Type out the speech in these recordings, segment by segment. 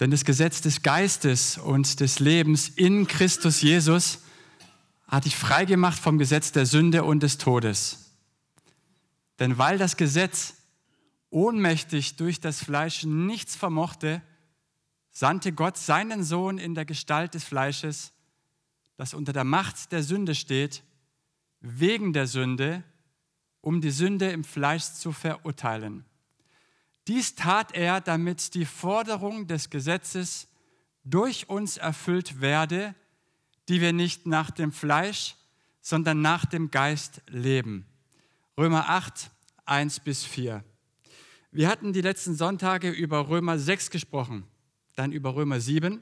Denn das Gesetz des Geistes und des Lebens in Christus Jesus hat dich freigemacht vom Gesetz der Sünde und des Todes. Denn weil das Gesetz ohnmächtig durch das Fleisch nichts vermochte, sandte Gott seinen Sohn in der Gestalt des Fleisches, das unter der Macht der Sünde steht, wegen der Sünde, um die Sünde im Fleisch zu verurteilen. Dies tat er, damit die Forderung des Gesetzes durch uns erfüllt werde, die wir nicht nach dem Fleisch, sondern nach dem Geist leben. Römer 8, 1 bis 4. Wir hatten die letzten Sonntage über Römer 6 gesprochen, dann über Römer 7.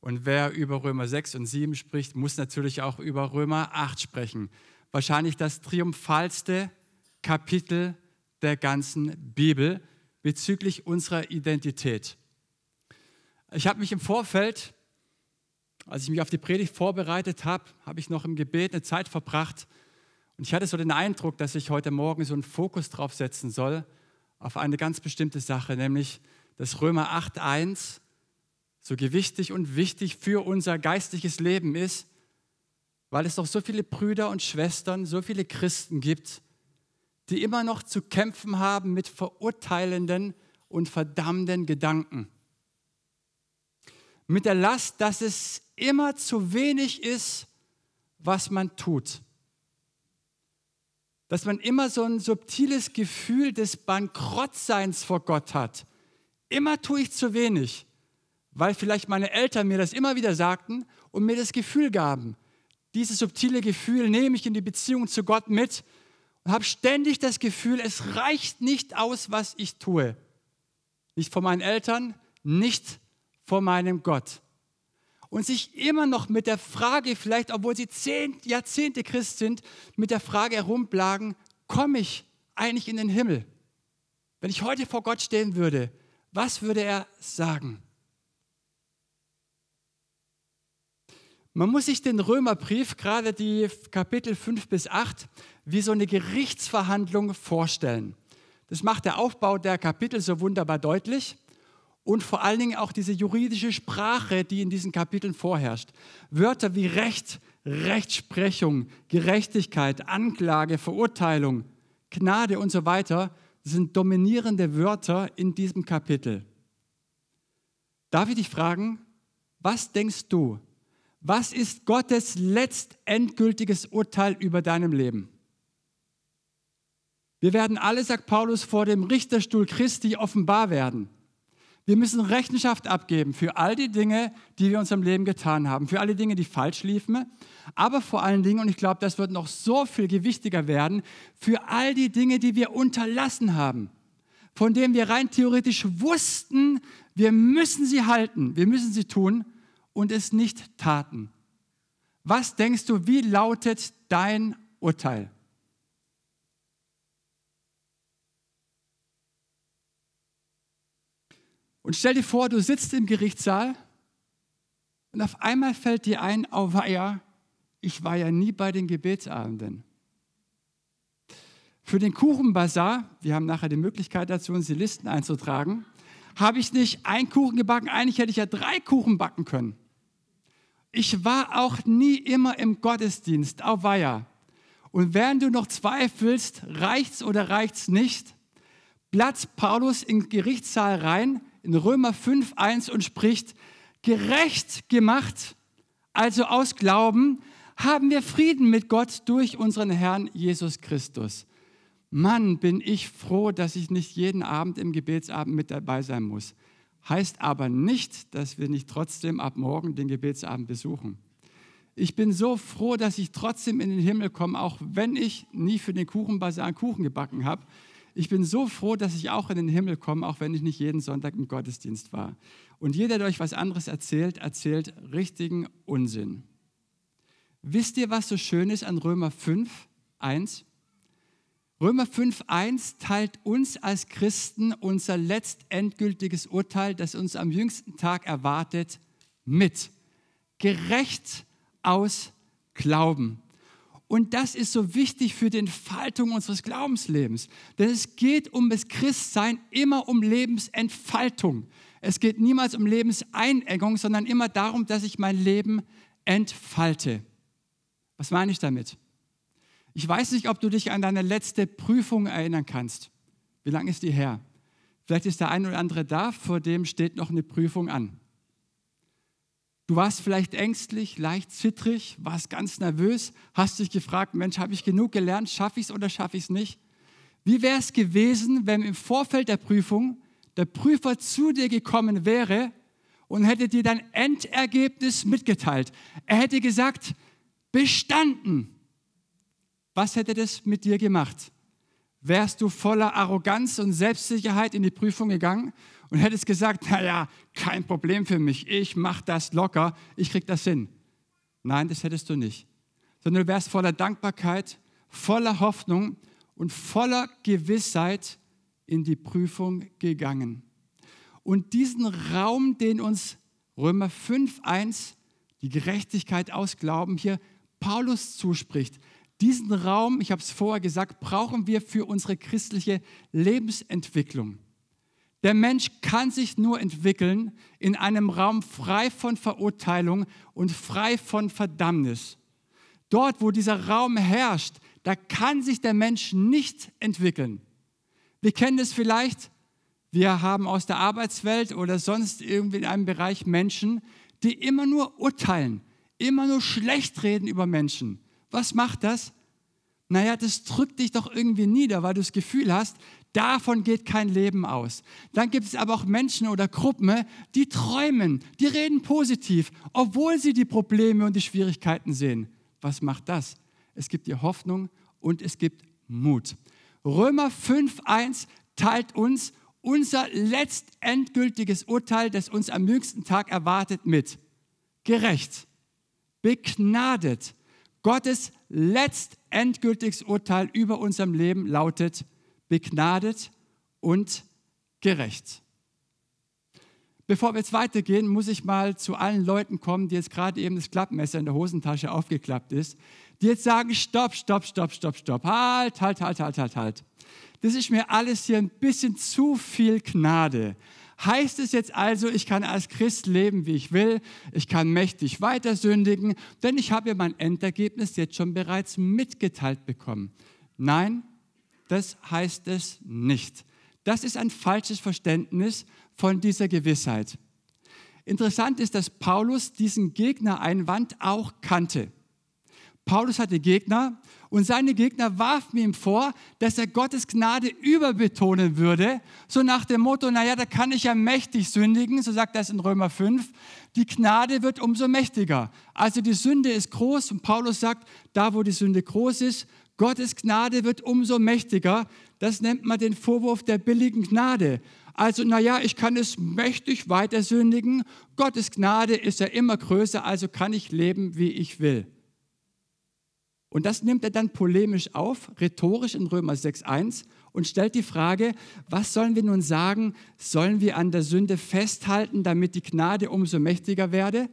Und wer über Römer 6 und 7 spricht, muss natürlich auch über Römer 8 sprechen. Wahrscheinlich das triumphalste Kapitel der ganzen Bibel bezüglich unserer Identität. Ich habe mich im Vorfeld als ich mich auf die Predigt vorbereitet habe, habe ich noch im Gebet eine Zeit verbracht und ich hatte so den Eindruck, dass ich heute Morgen so einen Fokus drauf setzen soll, auf eine ganz bestimmte Sache, nämlich dass Römer 8.1 so gewichtig und wichtig für unser geistliches Leben ist, weil es doch so viele Brüder und Schwestern, so viele Christen gibt, die immer noch zu kämpfen haben mit verurteilenden und verdammenden Gedanken mit der Last, dass es immer zu wenig ist, was man tut. Dass man immer so ein subtiles Gefühl des Bankrottseins vor Gott hat. Immer tue ich zu wenig, weil vielleicht meine Eltern mir das immer wieder sagten und mir das Gefühl gaben. Dieses subtile Gefühl nehme ich in die Beziehung zu Gott mit und habe ständig das Gefühl, es reicht nicht aus, was ich tue. Nicht von meinen Eltern, nicht vor meinem Gott. Und sich immer noch mit der Frage, vielleicht obwohl sie zehn Jahrzehnte Christ sind, mit der Frage herumplagen, komme ich eigentlich in den Himmel? Wenn ich heute vor Gott stehen würde, was würde er sagen? Man muss sich den Römerbrief, gerade die Kapitel 5 bis 8, wie so eine Gerichtsverhandlung vorstellen. Das macht der Aufbau der Kapitel so wunderbar deutlich und vor allen Dingen auch diese juridische Sprache, die in diesen Kapiteln vorherrscht. Wörter wie Recht, Rechtsprechung, Gerechtigkeit, Anklage, Verurteilung, Gnade und so weiter sind dominierende Wörter in diesem Kapitel. Darf ich dich fragen, was denkst du? Was ist Gottes letztendgültiges Urteil über deinem Leben? Wir werden alle, sagt Paulus, vor dem Richterstuhl Christi offenbar werden. Wir müssen Rechenschaft abgeben für all die Dinge, die wir in unserem Leben getan haben, für alle Dinge, die falsch liefen, aber vor allen Dingen, und ich glaube, das wird noch so viel gewichtiger werden, für all die Dinge, die wir unterlassen haben, von denen wir rein theoretisch wussten, wir müssen sie halten, wir müssen sie tun und es nicht taten. Was denkst du, wie lautet dein Urteil? Und stell dir vor, du sitzt im Gerichtssaal und auf einmal fällt dir ein, oh weia, ich war ja nie bei den Gebetsabenden. Für den Kuchenbazar, wir haben nachher die Möglichkeit dazu, uns die Listen einzutragen, habe ich nicht einen Kuchen gebacken, eigentlich hätte ich ja drei Kuchen backen können. Ich war auch nie immer im Gottesdienst, auf Weiher. Und während du noch zweifelst, reicht's oder reicht's nicht, platzt Paulus in Gerichtssaal rein, in Römer 5, 1 und spricht, gerecht gemacht, also aus Glauben, haben wir Frieden mit Gott durch unseren Herrn Jesus Christus. Mann, bin ich froh, dass ich nicht jeden Abend im Gebetsabend mit dabei sein muss. Heißt aber nicht, dass wir nicht trotzdem ab morgen den Gebetsabend besuchen. Ich bin so froh, dass ich trotzdem in den Himmel komme, auch wenn ich nie für den Kuchenbasar einen Kuchen gebacken habe, ich bin so froh, dass ich auch in den Himmel komme, auch wenn ich nicht jeden Sonntag im Gottesdienst war. Und jeder, der euch was anderes erzählt, erzählt richtigen Unsinn. Wisst ihr, was so schön ist an Römer 5, 1? Römer 5, 1 teilt uns als Christen unser letztendgültiges Urteil, das uns am jüngsten Tag erwartet, mit. Gerecht aus Glauben. Und das ist so wichtig für die Entfaltung unseres Glaubenslebens. Denn es geht um das Christsein immer um Lebensentfaltung. Es geht niemals um Lebenseinengung, sondern immer darum, dass ich mein Leben entfalte. Was meine ich damit? Ich weiß nicht, ob du dich an deine letzte Prüfung erinnern kannst. Wie lange ist die her? Vielleicht ist der ein oder andere da, vor dem steht noch eine Prüfung an. Du warst vielleicht ängstlich, leicht zittrig, warst ganz nervös, hast dich gefragt, Mensch, habe ich genug gelernt, schaffe ich es oder schaffe ich es nicht? Wie wäre es gewesen, wenn im Vorfeld der Prüfung der Prüfer zu dir gekommen wäre und hätte dir dein Endergebnis mitgeteilt? Er hätte gesagt, bestanden. Was hätte das mit dir gemacht? Wärst du voller Arroganz und Selbstsicherheit in die Prüfung gegangen und hättest gesagt, naja, kein Problem für mich, ich mache das locker, ich krieg das hin. Nein, das hättest du nicht. Sondern du wärst voller Dankbarkeit, voller Hoffnung und voller Gewissheit in die Prüfung gegangen. Und diesen Raum, den uns Römer 5.1, die Gerechtigkeit aus Glauben hier Paulus zuspricht, diesen Raum, ich habe es vorher gesagt, brauchen wir für unsere christliche Lebensentwicklung. Der Mensch kann sich nur entwickeln in einem Raum frei von Verurteilung und frei von Verdammnis. Dort, wo dieser Raum herrscht, da kann sich der Mensch nicht entwickeln. Wir kennen es vielleicht, wir haben aus der Arbeitswelt oder sonst irgendwie in einem Bereich Menschen, die immer nur urteilen, immer nur schlecht reden über Menschen. Was macht das? Naja, das drückt dich doch irgendwie nieder, weil du das Gefühl hast, Davon geht kein Leben aus. Dann gibt es aber auch Menschen oder Gruppen, die träumen, die reden positiv, obwohl sie die Probleme und die Schwierigkeiten sehen. Was macht das? Es gibt dir Hoffnung und es gibt Mut. Römer 5.1 teilt uns unser letztendgültiges Urteil, das uns am jüngsten Tag erwartet, mit. Gerecht, begnadet. Gottes letztendgültiges Urteil über unserem Leben lautet begnadet und gerecht. Bevor wir jetzt weitergehen, muss ich mal zu allen Leuten kommen, die jetzt gerade eben das Klappmesser in der Hosentasche aufgeklappt ist, die jetzt sagen, stopp, stopp, stopp, stopp, stopp, halt, halt, halt, halt, halt, halt. Das ist mir alles hier ein bisschen zu viel Gnade. Heißt es jetzt also, ich kann als Christ leben, wie ich will, ich kann mächtig weiter sündigen, denn ich habe ja mein Endergebnis jetzt schon bereits mitgeteilt bekommen. Nein, das heißt es nicht. Das ist ein falsches Verständnis von dieser Gewissheit. Interessant ist, dass Paulus diesen Gegnereinwand auch kannte. Paulus hatte Gegner und seine Gegner warfen ihm vor, dass er Gottes Gnade überbetonen würde, so nach dem Motto, naja, da kann ich ja mächtig sündigen, so sagt es in Römer 5, die Gnade wird umso mächtiger. Also die Sünde ist groß und Paulus sagt, da wo die Sünde groß ist, Gottes Gnade wird umso mächtiger. Das nennt man den Vorwurf der billigen Gnade. Also, naja, ich kann es mächtig weiter sündigen. Gottes Gnade ist ja immer größer, also kann ich leben, wie ich will. Und das nimmt er dann polemisch auf, rhetorisch in Römer 6.1 und stellt die Frage, was sollen wir nun sagen? Sollen wir an der Sünde festhalten, damit die Gnade umso mächtiger werde?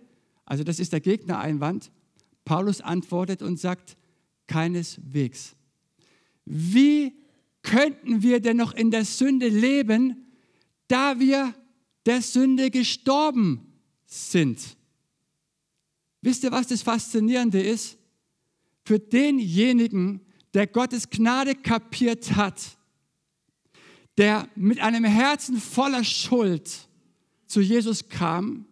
Also das ist der Gegnereinwand. Paulus antwortet und sagt, Keineswegs. Wie könnten wir denn noch in der Sünde leben, da wir der Sünde gestorben sind? Wisst ihr, was das Faszinierende ist? Für denjenigen, der Gottes Gnade kapiert hat, der mit einem Herzen voller Schuld zu Jesus kam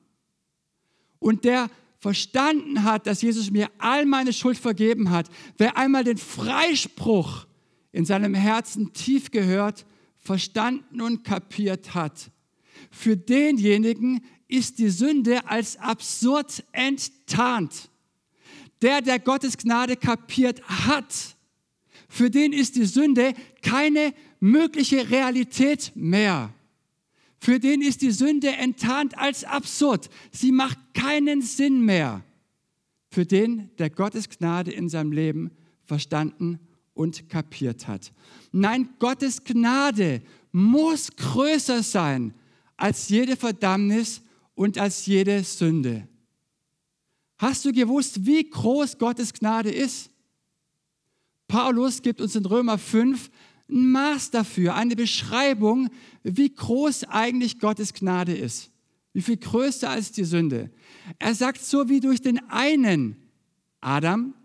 und der verstanden hat, dass Jesus mir all meine Schuld vergeben hat, wer einmal den Freispruch in seinem Herzen tief gehört, verstanden und kapiert hat, für denjenigen ist die Sünde als absurd enttarnt. Der, der Gottes Gnade kapiert hat, für den ist die Sünde keine mögliche Realität mehr. Für den ist die Sünde enttarnt als absurd. Sie macht keinen Sinn mehr. Für den, der Gottes Gnade in seinem Leben verstanden und kapiert hat. Nein, Gottes Gnade muss größer sein als jede Verdammnis und als jede Sünde. Hast du gewusst, wie groß Gottes Gnade ist? Paulus gibt uns in Römer 5 ein Maß dafür, eine Beschreibung, wie groß eigentlich Gottes Gnade ist. Wie viel größer als die Sünde? Er sagt, so wie durch den einen Adam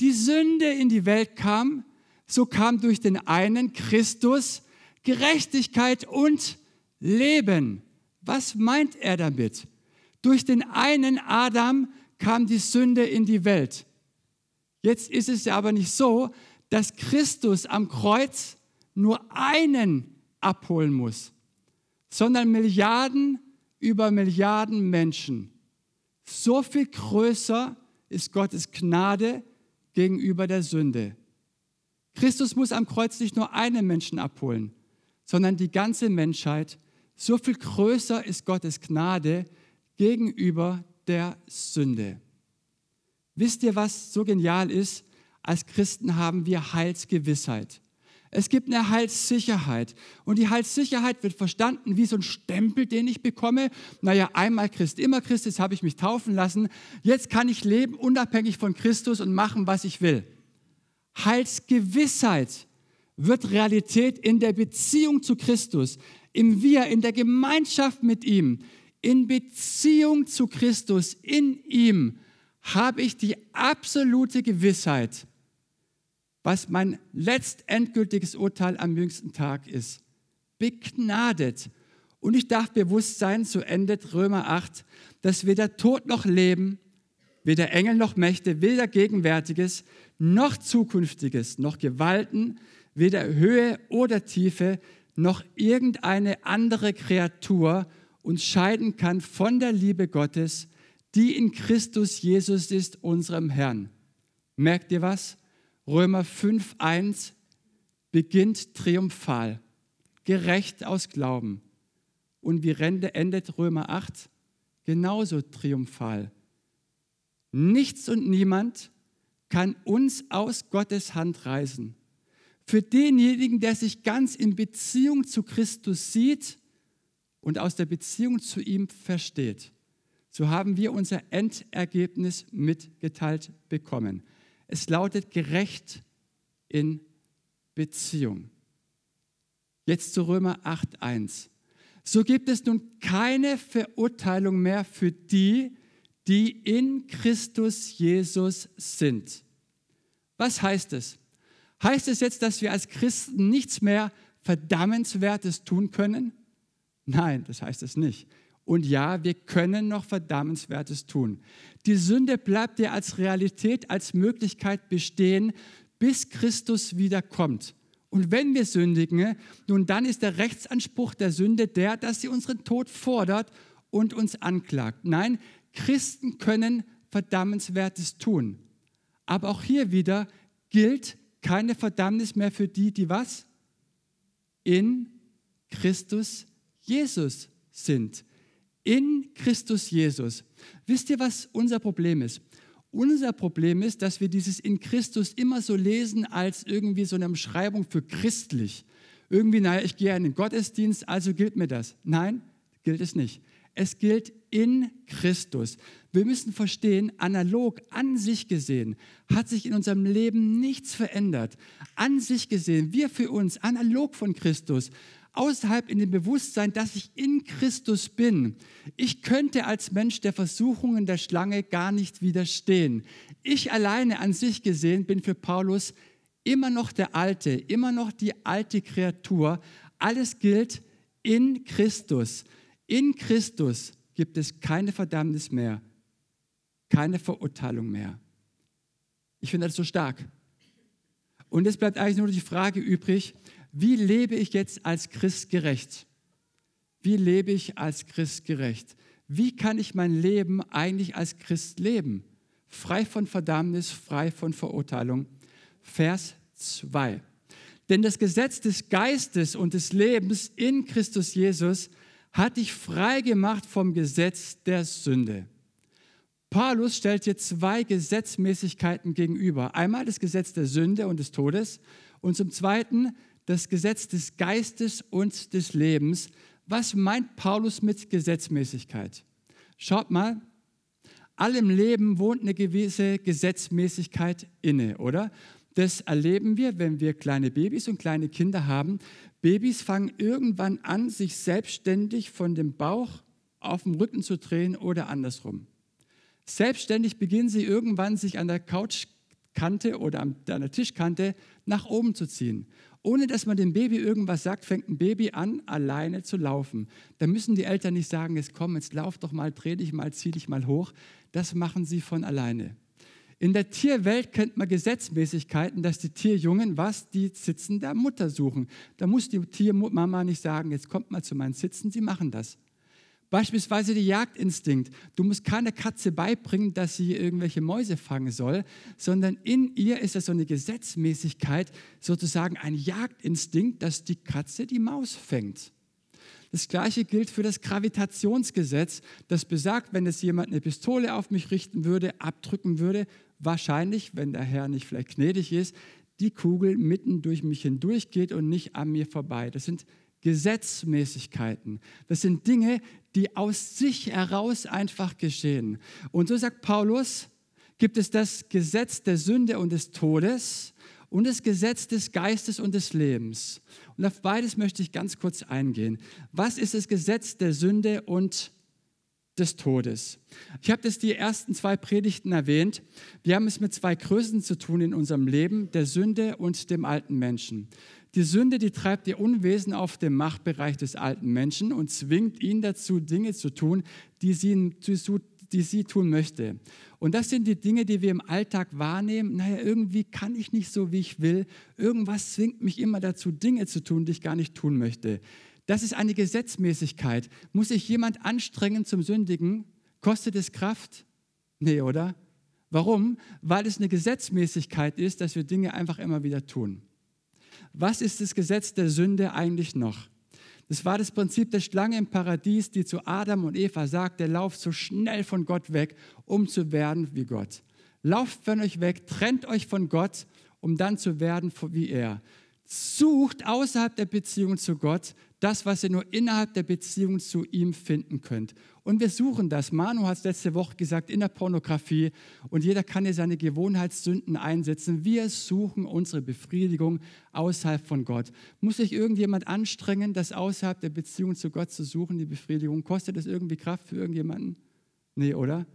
die Sünde in die Welt kam, so kam durch den einen Christus Gerechtigkeit und Leben. Was meint er damit? Durch den einen Adam kam die Sünde in die Welt. Jetzt ist es ja aber nicht so, dass Christus am Kreuz nur einen abholen muss, sondern Milliarden über Milliarden Menschen. So viel größer ist Gottes Gnade gegenüber der Sünde. Christus muss am Kreuz nicht nur einen Menschen abholen, sondern die ganze Menschheit. So viel größer ist Gottes Gnade gegenüber der Sünde. Wisst ihr, was so genial ist? Als Christen haben wir Heilsgewissheit. Es gibt eine Heilssicherheit. Und die Heilssicherheit wird verstanden wie so ein Stempel, den ich bekomme. Naja, einmal Christ, immer Christ, jetzt habe ich mich taufen lassen. Jetzt kann ich leben unabhängig von Christus und machen, was ich will. Heilsgewissheit wird Realität in der Beziehung zu Christus, im Wir, in der Gemeinschaft mit ihm, in Beziehung zu Christus, in ihm habe ich die absolute Gewissheit, was mein letztendgültiges Urteil am jüngsten Tag ist. Begnadet. Und ich darf bewusst sein, so endet Römer 8, dass weder Tod noch Leben, weder Engel noch Mächte, weder Gegenwärtiges noch Zukünftiges, noch Gewalten, weder Höhe oder Tiefe, noch irgendeine andere Kreatur uns scheiden kann von der Liebe Gottes, die in Christus Jesus ist, unserem Herrn. Merkt ihr was? Römer 5.1 beginnt triumphal, gerecht aus Glauben. Und wie endet Römer 8? Genauso triumphal. Nichts und niemand kann uns aus Gottes Hand reißen. Für denjenigen, der sich ganz in Beziehung zu Christus sieht und aus der Beziehung zu ihm versteht, so haben wir unser Endergebnis mitgeteilt bekommen. Es lautet gerecht in Beziehung. Jetzt zu Römer 8.1. So gibt es nun keine Verurteilung mehr für die, die in Christus Jesus sind. Was heißt es? Heißt es jetzt, dass wir als Christen nichts mehr Verdammenswertes tun können? Nein, das heißt es nicht. Und ja, wir können noch Verdammenswertes tun. Die Sünde bleibt ja als Realität, als Möglichkeit bestehen, bis Christus wiederkommt. Und wenn wir sündigen, nun dann ist der Rechtsanspruch der Sünde der, dass sie unseren Tod fordert und uns anklagt. Nein, Christen können Verdammenswertes tun. Aber auch hier wieder gilt keine Verdammnis mehr für die, die was? In Christus Jesus sind in Christus Jesus. Wisst ihr, was unser Problem ist? Unser Problem ist, dass wir dieses in Christus immer so lesen als irgendwie so eine Umschreibung für christlich. Irgendwie, naja, ich gehe in den Gottesdienst, also gilt mir das. Nein, gilt es nicht. Es gilt in Christus. Wir müssen verstehen, analog an sich gesehen hat sich in unserem Leben nichts verändert. An sich gesehen, wir für uns, analog von Christus, außerhalb in dem Bewusstsein, dass ich in Christus bin. Ich könnte als Mensch der Versuchungen der Schlange gar nicht widerstehen. Ich alleine an sich gesehen bin für Paulus immer noch der Alte, immer noch die alte Kreatur. Alles gilt in Christus. In Christus gibt es keine Verdammnis mehr, keine Verurteilung mehr. Ich finde das so stark. Und es bleibt eigentlich nur die Frage übrig, wie lebe ich jetzt als Christ gerecht? Wie lebe ich als Christ gerecht? Wie kann ich mein Leben eigentlich als Christ leben? Frei von Verdammnis, frei von Verurteilung. Vers 2. Denn das Gesetz des Geistes und des Lebens in Christus Jesus hat dich frei gemacht vom Gesetz der Sünde. Paulus stellt hier zwei Gesetzmäßigkeiten gegenüber. Einmal das Gesetz der Sünde und des Todes und zum Zweiten das Gesetz des Geistes und des Lebens. Was meint Paulus mit Gesetzmäßigkeit? Schaut mal, allem Leben wohnt eine gewisse Gesetzmäßigkeit inne, oder? Das erleben wir, wenn wir kleine Babys und kleine Kinder haben. Babys fangen irgendwann an, sich selbstständig von dem Bauch auf dem Rücken zu drehen oder andersrum. Selbstständig beginnen sie irgendwann, sich an der Couchkante oder an der Tischkante nach oben zu ziehen. Ohne dass man dem Baby irgendwas sagt, fängt ein Baby an, alleine zu laufen. Da müssen die Eltern nicht sagen, jetzt komm, jetzt lauf doch mal, dreh dich mal, zieh dich mal hoch. Das machen sie von alleine. In der Tierwelt kennt man Gesetzmäßigkeiten, dass die Tierjungen was? Die Sitzen der Mutter suchen. Da muss die Tiermama nicht sagen, jetzt kommt mal zu meinen Sitzen, sie machen das. Beispielsweise der Jagdinstinkt. Du musst keine Katze beibringen, dass sie irgendwelche Mäuse fangen soll, sondern in ihr ist es so eine Gesetzmäßigkeit, sozusagen ein Jagdinstinkt, dass die Katze die Maus fängt. Das gleiche gilt für das Gravitationsgesetz, das besagt, wenn es jemand eine Pistole auf mich richten würde, abdrücken würde, wahrscheinlich, wenn der Herr nicht vielleicht gnädig ist, die Kugel mitten durch mich hindurch geht und nicht an mir vorbei. Das sind Gesetzmäßigkeiten. Das sind Dinge, die aus sich heraus einfach geschehen. Und so sagt Paulus, gibt es das Gesetz der Sünde und des Todes und das Gesetz des Geistes und des Lebens. Und auf beides möchte ich ganz kurz eingehen. Was ist das Gesetz der Sünde und des Todes? Ich habe das die ersten zwei Predigten erwähnt. Wir haben es mit zwei Größen zu tun in unserem Leben, der Sünde und dem alten Menschen. Die Sünde, die treibt ihr Unwesen auf dem Machtbereich des alten Menschen und zwingt ihn dazu, Dinge zu tun, die sie, die sie tun möchte. Und das sind die Dinge, die wir im Alltag wahrnehmen. Naja, irgendwie kann ich nicht so, wie ich will. Irgendwas zwingt mich immer dazu, Dinge zu tun, die ich gar nicht tun möchte. Das ist eine Gesetzmäßigkeit. Muss sich jemand anstrengen zum Sündigen? Kostet es Kraft? Nee, oder? Warum? Weil es eine Gesetzmäßigkeit ist, dass wir Dinge einfach immer wieder tun. Was ist das Gesetz der Sünde eigentlich noch? Das war das Prinzip der Schlange im Paradies, die zu Adam und Eva sagte, lauft so schnell von Gott weg, um zu werden wie Gott. Lauft von euch weg, trennt euch von Gott, um dann zu werden wie er. Sucht außerhalb der Beziehung zu Gott das, was ihr nur innerhalb der Beziehung zu ihm finden könnt. Und wir suchen das. Manu hat es letzte Woche gesagt, in der Pornografie. Und jeder kann hier seine Gewohnheitssünden einsetzen. Wir suchen unsere Befriedigung außerhalb von Gott. Muss sich irgendjemand anstrengen, das außerhalb der Beziehung zu Gott zu suchen, die Befriedigung? Kostet das irgendwie Kraft für irgendjemanden? Nee, oder?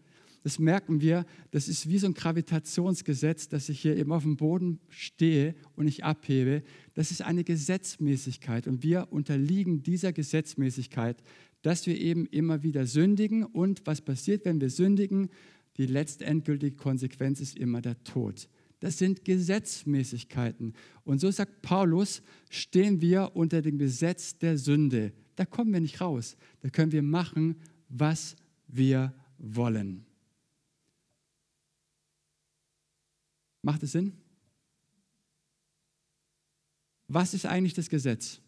Das merken wir, das ist wie so ein Gravitationsgesetz, dass ich hier eben auf dem Boden stehe und ich abhebe. Das ist eine Gesetzmäßigkeit und wir unterliegen dieser Gesetzmäßigkeit, dass wir eben immer wieder sündigen. Und was passiert, wenn wir sündigen? Die letztendgültige Konsequenz ist immer der Tod. Das sind Gesetzmäßigkeiten. Und so sagt Paulus, stehen wir unter dem Gesetz der Sünde. Da kommen wir nicht raus. Da können wir machen, was wir wollen. Macht es Sinn? Was ist eigentlich das Gesetz?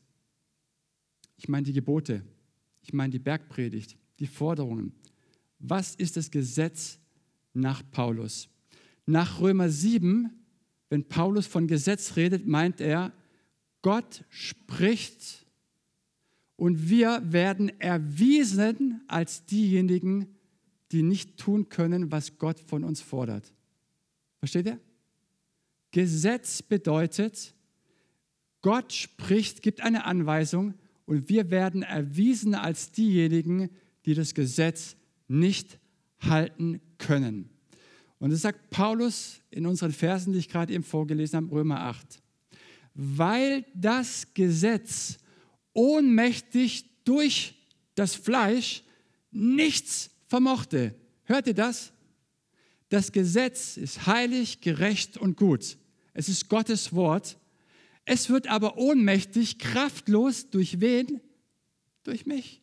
Ich meine die Gebote, ich meine die Bergpredigt, die Forderungen. Was ist das Gesetz nach Paulus? Nach Römer 7, wenn Paulus von Gesetz redet, meint er, Gott spricht und wir werden erwiesen als diejenigen, die nicht tun können, was Gott von uns fordert. Versteht ihr? Gesetz bedeutet, Gott spricht, gibt eine Anweisung und wir werden erwiesen als diejenigen, die das Gesetz nicht halten können. Und das sagt Paulus in unseren Versen, die ich gerade eben vorgelesen habe, Römer 8. Weil das Gesetz ohnmächtig durch das Fleisch nichts vermochte. Hört ihr das? Das Gesetz ist heilig, gerecht und gut. Es ist Gottes Wort. Es wird aber ohnmächtig, kraftlos durch wen? Durch mich.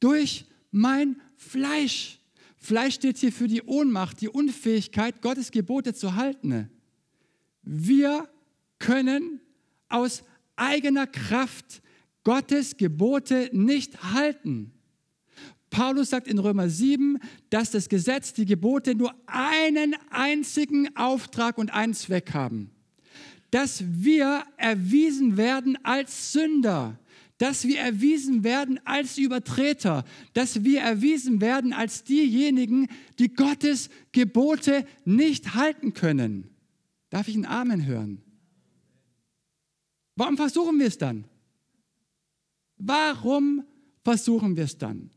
Durch mein Fleisch. Fleisch steht hier für die Ohnmacht, die Unfähigkeit, Gottes Gebote zu halten. Wir können aus eigener Kraft Gottes Gebote nicht halten. Paulus sagt in Römer 7, dass das Gesetz, die Gebote nur einen einzigen Auftrag und einen Zweck haben dass wir erwiesen werden als Sünder, dass wir erwiesen werden als Übertreter, dass wir erwiesen werden als diejenigen, die Gottes Gebote nicht halten können. Darf ich einen Amen hören? Warum versuchen wir es dann? Warum versuchen wir es dann?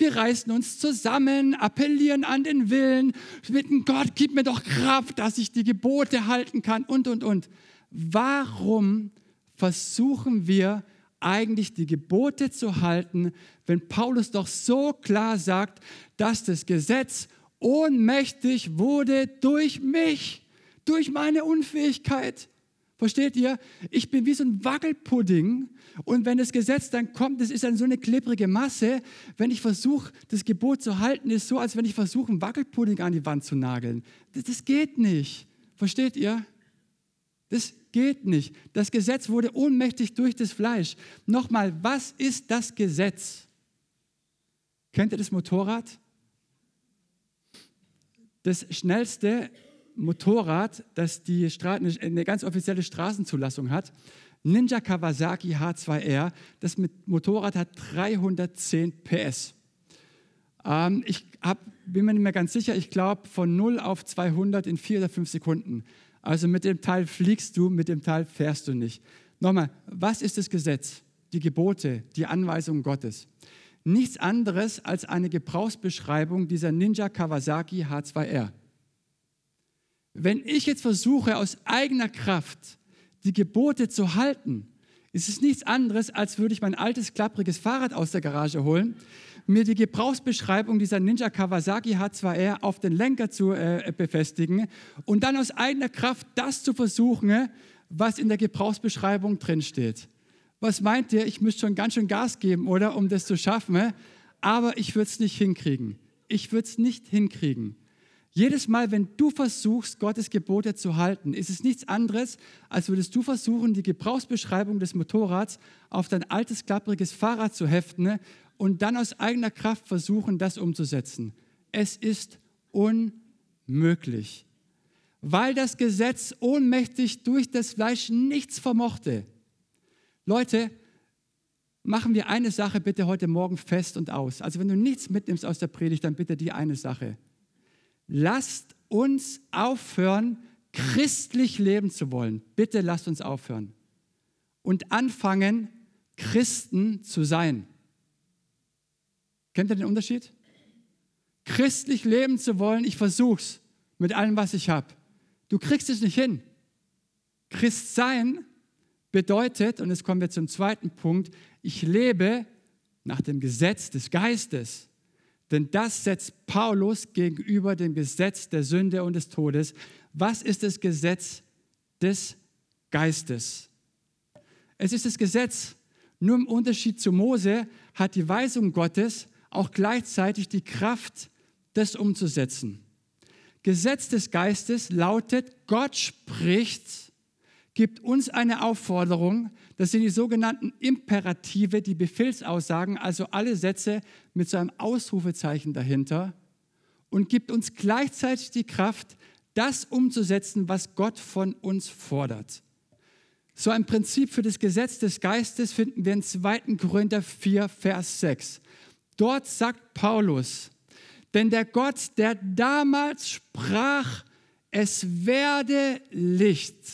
Wir reißen uns zusammen, appellieren an den Willen, bitten Gott, gib mir doch Kraft, dass ich die Gebote halten kann und, und, und. Warum versuchen wir eigentlich die Gebote zu halten, wenn Paulus doch so klar sagt, dass das Gesetz ohnmächtig wurde durch mich, durch meine Unfähigkeit. Versteht ihr? Ich bin wie so ein Wackelpudding und wenn das Gesetz dann kommt, das ist dann so eine klebrige Masse. Wenn ich versuche, das Gebot zu halten, ist so, als wenn ich versuche, einen Wackelpudding an die Wand zu nageln. Das, das geht nicht. Versteht ihr? Das geht nicht. Das Gesetz wurde ohnmächtig durch das Fleisch. Nochmal, was ist das Gesetz? Kennt ihr das Motorrad? Das schnellste Motorrad, das die eine ganz offizielle Straßenzulassung hat, Ninja Kawasaki H2R. Das Motorrad hat 310 PS. Ähm, ich hab, bin mir nicht mehr ganz sicher, ich glaube von 0 auf 200 in 4 oder 5 Sekunden. Also mit dem Teil fliegst du, mit dem Teil fährst du nicht. Nochmal, was ist das Gesetz? Die Gebote, die Anweisungen Gottes. Nichts anderes als eine Gebrauchsbeschreibung dieser Ninja Kawasaki H2R. Wenn ich jetzt versuche, aus eigener Kraft die Gebote zu halten, ist es nichts anderes, als würde ich mein altes, klappriges Fahrrad aus der Garage holen, mir die Gebrauchsbeschreibung dieser Ninja Kawasaki H2R auf den Lenker zu äh, befestigen und dann aus eigener Kraft das zu versuchen, was in der Gebrauchsbeschreibung drinsteht. Was meint ihr? Ich müsste schon ganz schön Gas geben, oder, um das zu schaffen, aber ich würde es nicht hinkriegen. Ich würde es nicht hinkriegen. Jedes Mal, wenn du versuchst, Gottes Gebote zu halten, ist es nichts anderes, als würdest du versuchen, die Gebrauchsbeschreibung des Motorrads auf dein altes, klappriges Fahrrad zu heften und dann aus eigener Kraft versuchen, das umzusetzen. Es ist unmöglich, weil das Gesetz ohnmächtig durch das Fleisch nichts vermochte. Leute, machen wir eine Sache bitte heute Morgen fest und aus. Also wenn du nichts mitnimmst aus der Predigt, dann bitte die eine Sache lasst uns aufhören, christlich leben zu wollen. Bitte lasst uns aufhören. Und anfangen, Christen zu sein. Kennt ihr den Unterschied? Christlich leben zu wollen, ich versuch's mit allem, was ich habe. Du kriegst es nicht hin. Christ sein bedeutet, und jetzt kommen wir zum zweiten Punkt, ich lebe nach dem Gesetz des Geistes. Denn das setzt Paulus gegenüber dem Gesetz der Sünde und des Todes. Was ist das Gesetz des Geistes? Es ist das Gesetz. Nur im Unterschied zu Mose hat die Weisung Gottes auch gleichzeitig die Kraft, das umzusetzen. Gesetz des Geistes lautet, Gott spricht gibt uns eine Aufforderung, das sind die sogenannten Imperative, die Befehlsaussagen, also alle Sätze mit so einem Ausrufezeichen dahinter und gibt uns gleichzeitig die Kraft, das umzusetzen, was Gott von uns fordert. So ein Prinzip für das Gesetz des Geistes finden wir in 2. Korinther 4, Vers 6. Dort sagt Paulus, denn der Gott, der damals sprach, es werde Licht,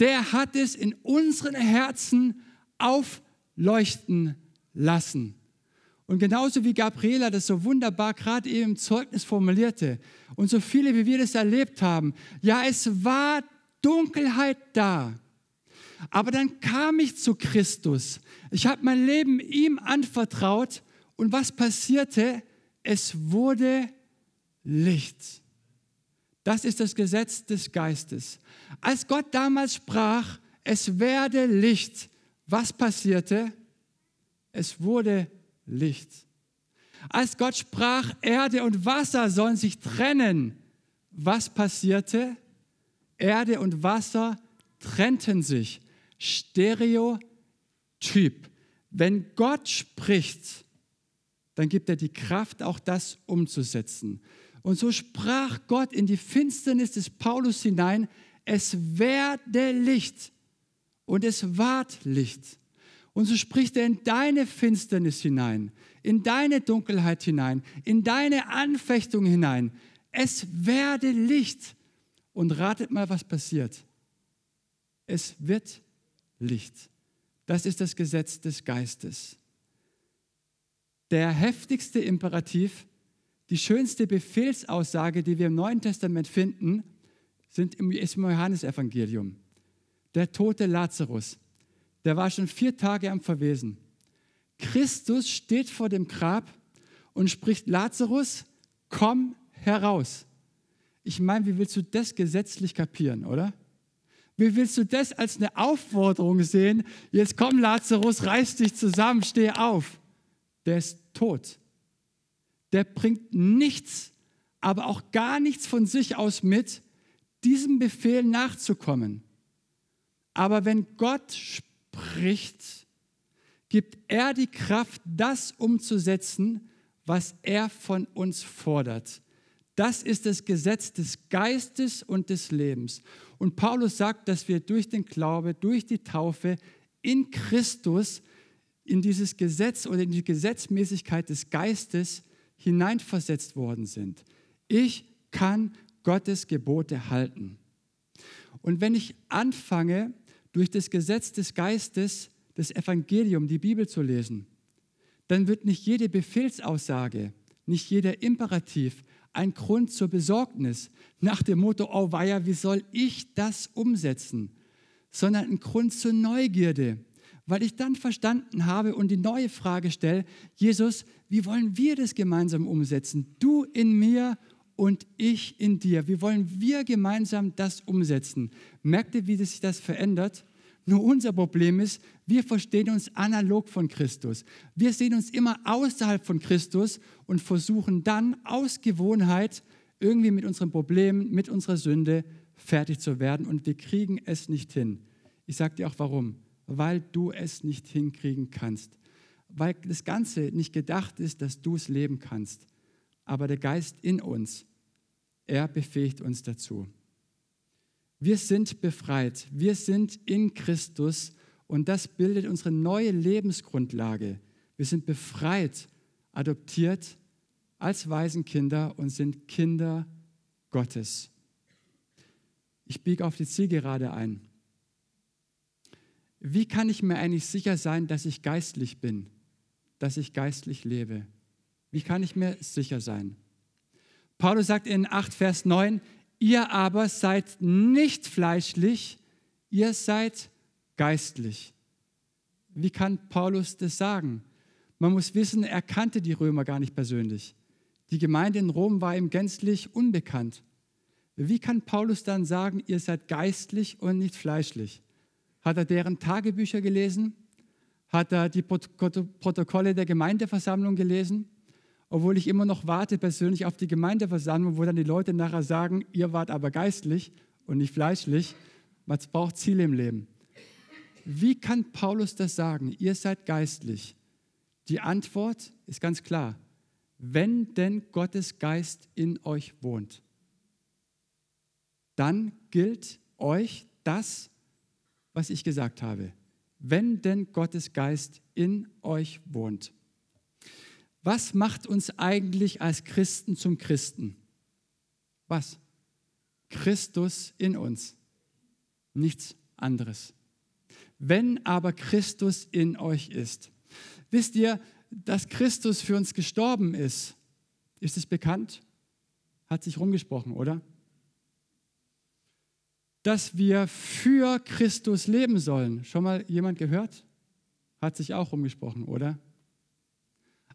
der hat es in unseren Herzen aufleuchten lassen. Und genauso wie Gabriela das so wunderbar gerade eben im Zeugnis formulierte und so viele wie wir das erlebt haben, ja, es war Dunkelheit da. Aber dann kam ich zu Christus. Ich habe mein Leben ihm anvertraut und was passierte? Es wurde Licht. Das ist das Gesetz des Geistes. Als Gott damals sprach, es werde Licht, was passierte? Es wurde Licht. Als Gott sprach, Erde und Wasser sollen sich trennen, was passierte? Erde und Wasser trennten sich. Stereotyp. Wenn Gott spricht, dann gibt er die Kraft, auch das umzusetzen. Und so sprach Gott in die Finsternis des Paulus hinein, es werde Licht und es ward Licht. Und so spricht er in deine Finsternis hinein, in deine Dunkelheit hinein, in deine Anfechtung hinein. Es werde Licht. Und ratet mal, was passiert. Es wird Licht. Das ist das Gesetz des Geistes. der heftigste Imperativ, die schönste Befehlsaussage, die wir im Neuen Testament finden, sind im Johannesevangelium. Der tote Lazarus, der war schon vier Tage am Verwesen. Christus steht vor dem Grab und spricht, Lazarus, komm heraus. Ich meine, wie willst du das gesetzlich kapieren, oder? Wie willst du das als eine Aufforderung sehen? Jetzt komm, Lazarus, reiß dich zusammen, steh auf. Der ist tot. Der bringt nichts, aber auch gar nichts von sich aus mit, diesem Befehl nachzukommen. Aber wenn Gott spricht, gibt er die Kraft, das umzusetzen, was er von uns fordert. Das ist das Gesetz des Geistes und des Lebens. Und Paulus sagt, dass wir durch den Glaube, durch die Taufe in Christus in dieses Gesetz oder in die Gesetzmäßigkeit des Geistes hineinversetzt worden sind. Ich kann Gottes Gebote halten. Und wenn ich anfange, durch das Gesetz des Geistes das Evangelium, die Bibel zu lesen, dann wird nicht jede Befehlsaussage, nicht jeder Imperativ, ein Grund zur Besorgnis nach dem Motto, oh weia, wie soll ich das umsetzen, sondern ein Grund zur Neugierde, weil ich dann verstanden habe und die neue Frage stelle, Jesus, wie wollen wir das gemeinsam umsetzen? Du in mir und ich in dir. Wie wollen wir gemeinsam das umsetzen? Merkt ihr, wie sich das verändert? Nur unser Problem ist, wir verstehen uns analog von Christus. Wir sehen uns immer außerhalb von Christus und versuchen dann aus Gewohnheit irgendwie mit unseren Problemen, mit unserer Sünde fertig zu werden und wir kriegen es nicht hin. Ich sage dir auch warum. Weil du es nicht hinkriegen kannst. Weil das Ganze nicht gedacht ist, dass du es leben kannst. Aber der Geist in uns, er befähigt uns dazu. Wir sind befreit, wir sind in Christus und das bildet unsere neue Lebensgrundlage. Wir sind befreit, adoptiert als Waisenkinder und sind Kinder Gottes. Ich biege auf die Zielgerade ein. Wie kann ich mir eigentlich sicher sein, dass ich geistlich bin, dass ich geistlich lebe? Wie kann ich mir sicher sein? Paulus sagt in 8, Vers 9, Ihr aber seid nicht fleischlich, ihr seid geistlich. Wie kann Paulus das sagen? Man muss wissen, er kannte die Römer gar nicht persönlich. Die Gemeinde in Rom war ihm gänzlich unbekannt. Wie kann Paulus dann sagen, ihr seid geistlich und nicht fleischlich? Hat er deren Tagebücher gelesen? Hat er die Protokolle der Gemeindeversammlung gelesen? obwohl ich immer noch warte persönlich auf die Gemeindeversammlung, wo dann die Leute nachher sagen, ihr wart aber geistlich und nicht fleischlich. Man braucht Ziele im Leben. Wie kann Paulus das sagen? Ihr seid geistlich. Die Antwort ist ganz klar. Wenn denn Gottes Geist in euch wohnt, dann gilt euch das, was ich gesagt habe. Wenn denn Gottes Geist in euch wohnt. Was macht uns eigentlich als Christen zum Christen? Was? Christus in uns. Nichts anderes. Wenn aber Christus in euch ist. Wisst ihr, dass Christus für uns gestorben ist? Ist es bekannt? Hat sich rumgesprochen, oder? Dass wir für Christus leben sollen. Schon mal jemand gehört? Hat sich auch rumgesprochen, oder?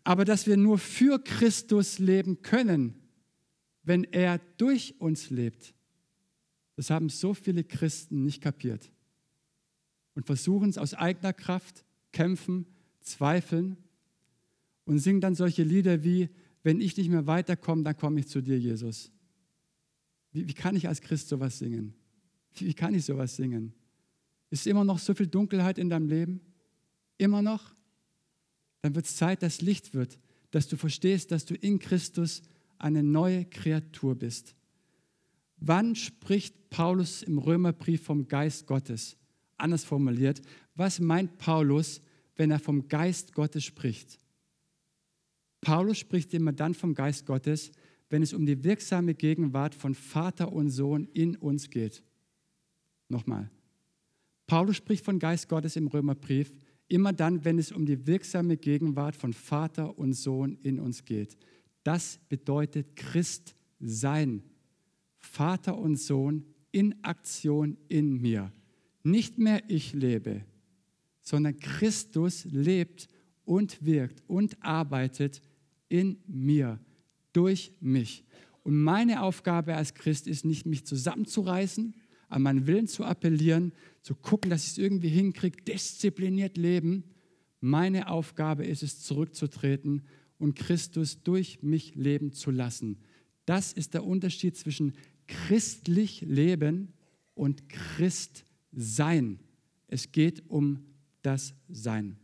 aber dass wir nur für Christus leben können, wenn er durch uns lebt. Das haben so viele Christen nicht kapiert und versuchen es aus eigener Kraft, kämpfen, zweifeln und singen dann solche Lieder wie, wenn ich nicht mehr weiterkomme, dann komme ich zu dir, Jesus. Wie, wie kann ich als Christ sowas singen? Wie, kann ich sowas singen? Ist immer noch so viel Dunkelheit in deinem Leben? Immer noch? dann wird es Zeit, dass Licht wird, dass du verstehst, dass du in Christus eine neue Kreatur bist. Wann spricht Paulus im Römerbrief vom Geist Gottes? Anders formuliert, was meint Paulus, wenn er vom Geist Gottes spricht? Paulus spricht immer dann vom Geist Gottes, wenn es um die wirksame Gegenwart von Vater und Sohn in uns geht. Nochmal. Paulus spricht von Geist Gottes im Römerbrief, Immer dann, wenn es um die wirksame Gegenwart von Vater und Sohn in uns geht. Das bedeutet Christ sein. Vater und Sohn in Aktion in mir. Nicht mehr ich lebe, sondern Christus lebt und wirkt und arbeitet in mir, durch mich. Und meine Aufgabe als Christ ist nicht, mich zusammenzureißen, an meinen Willen zu appellieren, zu gucken, dass ich es irgendwie hinkriege, diszipliniert leben. Meine Aufgabe ist es, zurückzutreten und Christus durch mich leben zu lassen. Das ist der Unterschied zwischen christlich leben und Christ sein. Es geht um das Sein.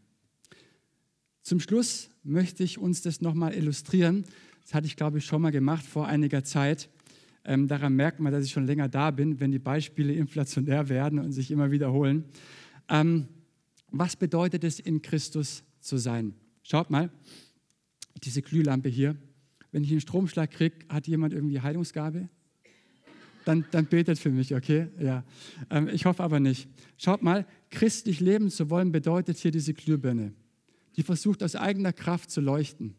Zum Schluss möchte ich uns das nochmal illustrieren. Das hatte ich, glaube ich, schon mal gemacht vor einiger Zeit. Ähm, daran merkt man, dass ich schon länger da bin, wenn die Beispiele inflationär werden und sich immer wiederholen. Ähm, was bedeutet es, in Christus zu sein? Schaut mal, diese Glühlampe hier. Wenn ich einen Stromschlag kriege, hat jemand irgendwie Heilungsgabe? Dann, dann betet für mich, okay? Ja. Ähm, ich hoffe aber nicht. Schaut mal, christlich leben zu wollen bedeutet hier diese Glühbirne. Die versucht aus eigener Kraft zu leuchten.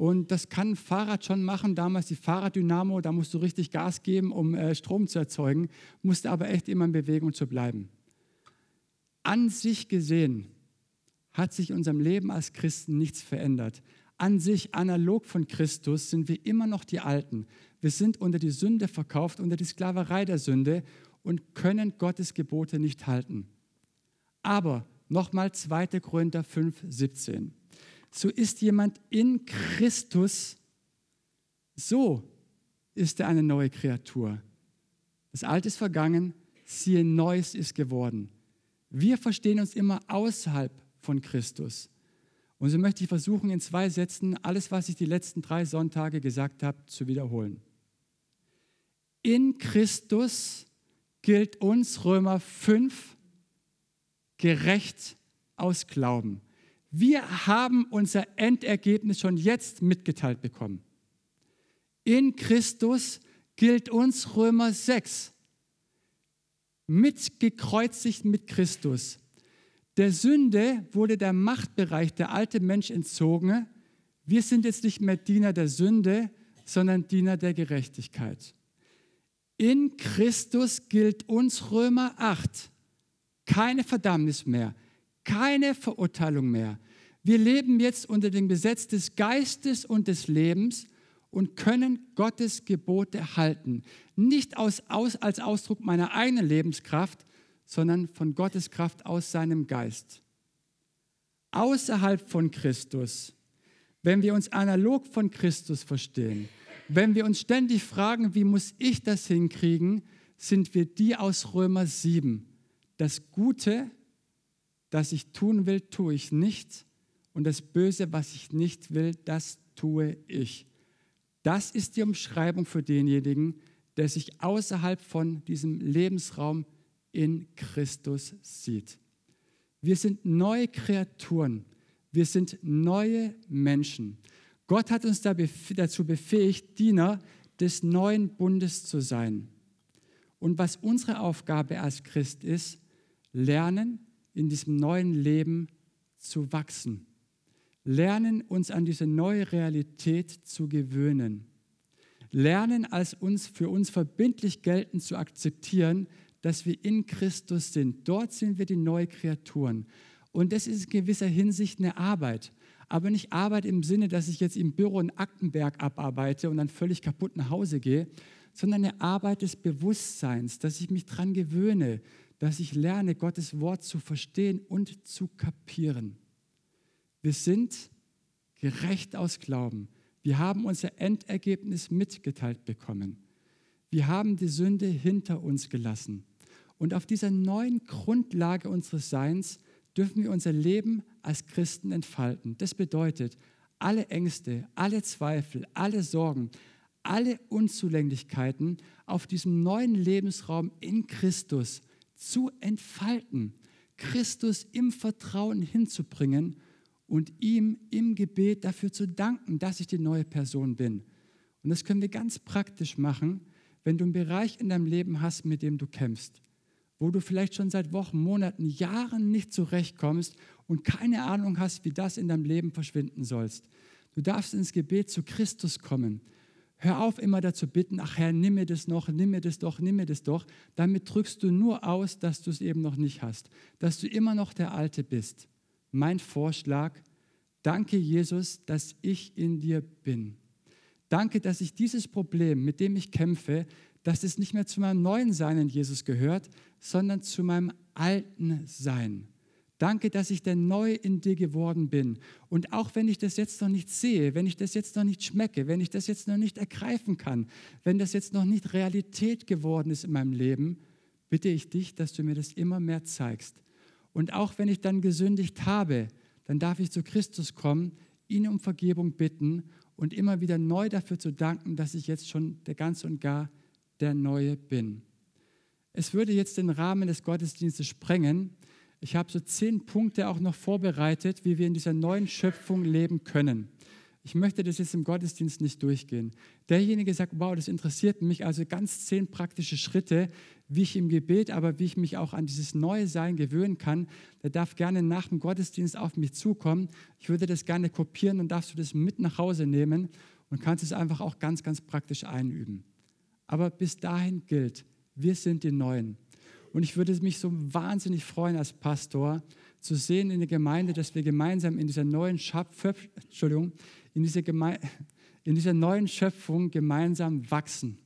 Und das kann ein Fahrrad schon machen. Damals die Fahrraddynamo, da musst du richtig Gas geben, um äh, Strom zu erzeugen, musste aber echt immer in Bewegung zu bleiben. An sich gesehen hat sich in unserem Leben als Christen nichts verändert. An sich, analog von Christus, sind wir immer noch die Alten. Wir sind unter die Sünde verkauft, unter die Sklaverei der Sünde und können Gottes Gebote nicht halten. Aber nochmal 2. Korinther 5, 17 so ist jemand in Christus, so ist er eine neue Kreatur. Das Alte ist vergangen, siehe, Neues ist geworden. Wir verstehen uns immer außerhalb von Christus. Und so möchte ich versuchen, in zwei Sätzen alles, was ich die letzten drei Sonntage gesagt habe, zu wiederholen. In Christus gilt uns Römer 5 gerecht aus Glauben. Wir haben unser Endergebnis schon jetzt mitgeteilt bekommen. In Christus gilt uns Römer 6. Mitgekreuzigt mit Christus. Der Sünde wurde der Machtbereich, der alte Mensch entzogen. Wir sind jetzt nicht mehr Diener der Sünde, sondern Diener der Gerechtigkeit. In Christus gilt uns Römer 8. Keine Verdammnis mehr keine Verurteilung mehr. Wir leben jetzt unter dem Gesetz des Geistes und des Lebens und können Gottes Gebote halten. Nicht aus, aus, als Ausdruck meiner eigenen Lebenskraft, sondern von Gottes Kraft aus seinem Geist. Außerhalb von Christus, wenn wir uns analog von Christus verstehen, wenn wir uns ständig fragen, wie muss ich das hinkriegen, sind wir die aus Römer 7. Das Gute das ich tun will, tue ich nicht. Und das Böse, was ich nicht will, das tue ich. Das ist die Umschreibung für denjenigen, der sich außerhalb von diesem Lebensraum in Christus sieht. Wir sind neue Kreaturen. Wir sind neue Menschen. Gott hat uns dazu befähigt, Diener des neuen Bundes zu sein. Und was unsere Aufgabe als Christ ist, lernen, in diesem neuen Leben zu wachsen. Lernen, uns an diese neue Realität zu gewöhnen. Lernen, als uns für uns verbindlich geltend zu akzeptieren, dass wir in Christus sind. Dort sind wir die neue Kreaturen. Und das ist in gewisser Hinsicht eine Arbeit. Aber nicht Arbeit im Sinne, dass ich jetzt im Büro einen Aktenberg abarbeite und dann völlig kaputt nach Hause gehe, sondern eine Arbeit des Bewusstseins, dass ich mich daran gewöhne, dass ich lerne, Gottes Wort zu verstehen und zu kapieren. Wir sind gerecht aus Glauben. Wir haben unser Endergebnis mitgeteilt bekommen. Wir haben die Sünde hinter uns gelassen. Und auf dieser neuen Grundlage unseres Seins dürfen wir unser Leben als Christen entfalten. Das bedeutet, alle Ängste, alle Zweifel, alle Sorgen, alle Unzulänglichkeiten auf diesem neuen Lebensraum in Christus zu entfalten, Christus im Vertrauen hinzubringen und ihm im Gebet dafür zu danken, dass ich die neue Person bin. Und das können wir ganz praktisch machen, wenn du einen Bereich in deinem Leben hast, mit dem du kämpfst, wo du vielleicht schon seit Wochen, Monaten, Jahren nicht zurechtkommst und keine Ahnung hast, wie das in deinem Leben verschwinden sollst. Du darfst ins Gebet zu Christus kommen. Hör auf, immer dazu bitten, ach Herr, nimm mir das noch, nimm mir das doch, nimm mir das doch. Damit drückst du nur aus, dass du es eben noch nicht hast, dass du immer noch der Alte bist. Mein Vorschlag, danke Jesus, dass ich in dir bin. Danke, dass ich dieses Problem, mit dem ich kämpfe, dass es nicht mehr zu meinem neuen Sein in Jesus gehört, sondern zu meinem alten Sein. Danke, dass ich der neu in dir geworden bin. Und auch wenn ich das jetzt noch nicht sehe, wenn ich das jetzt noch nicht schmecke, wenn ich das jetzt noch nicht ergreifen kann, wenn das jetzt noch nicht Realität geworden ist in meinem Leben, bitte ich dich, dass du mir das immer mehr zeigst. Und auch wenn ich dann gesündigt habe, dann darf ich zu Christus kommen, ihn um Vergebung bitten und immer wieder neu dafür zu danken, dass ich jetzt schon der ganz und gar der Neue bin. Es würde jetzt den Rahmen des Gottesdienstes sprengen, ich habe so zehn Punkte auch noch vorbereitet, wie wir in dieser neuen Schöpfung leben können. Ich möchte das jetzt im Gottesdienst nicht durchgehen. Derjenige sagt, wow, das interessiert mich, also ganz zehn praktische Schritte, wie ich im Gebet, aber wie ich mich auch an dieses neue Sein gewöhnen kann, der darf gerne nach dem Gottesdienst auf mich zukommen. Ich würde das gerne kopieren und darfst du das mit nach Hause nehmen und kannst es einfach auch ganz, ganz praktisch einüben. Aber bis dahin gilt, wir sind die Neuen. Und ich würde mich so wahnsinnig freuen als Pastor zu sehen in der Gemeinde, dass wir gemeinsam in dieser neuen Schöpfung, Entschuldigung, in dieser, in dieser neuen Schöpfung gemeinsam wachsen.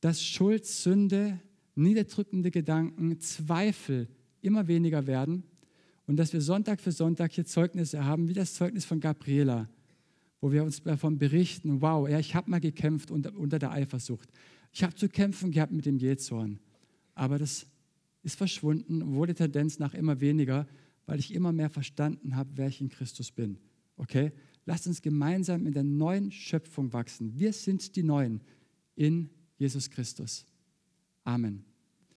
Dass Schuld, Sünde, niederdrückende Gedanken, Zweifel immer weniger werden und dass wir Sonntag für Sonntag hier Zeugnisse haben, wie das Zeugnis von Gabriela, wo wir uns davon berichten, wow, ja, ich habe mal gekämpft unter, unter der Eifersucht. Ich habe zu kämpfen gehabt mit dem Jezorn aber das ist verschwunden, wurde Tendenz nach immer weniger, weil ich immer mehr verstanden habe, wer ich in Christus bin. Okay? Lasst uns gemeinsam in der neuen Schöpfung wachsen. Wir sind die Neuen in Jesus Christus. Amen.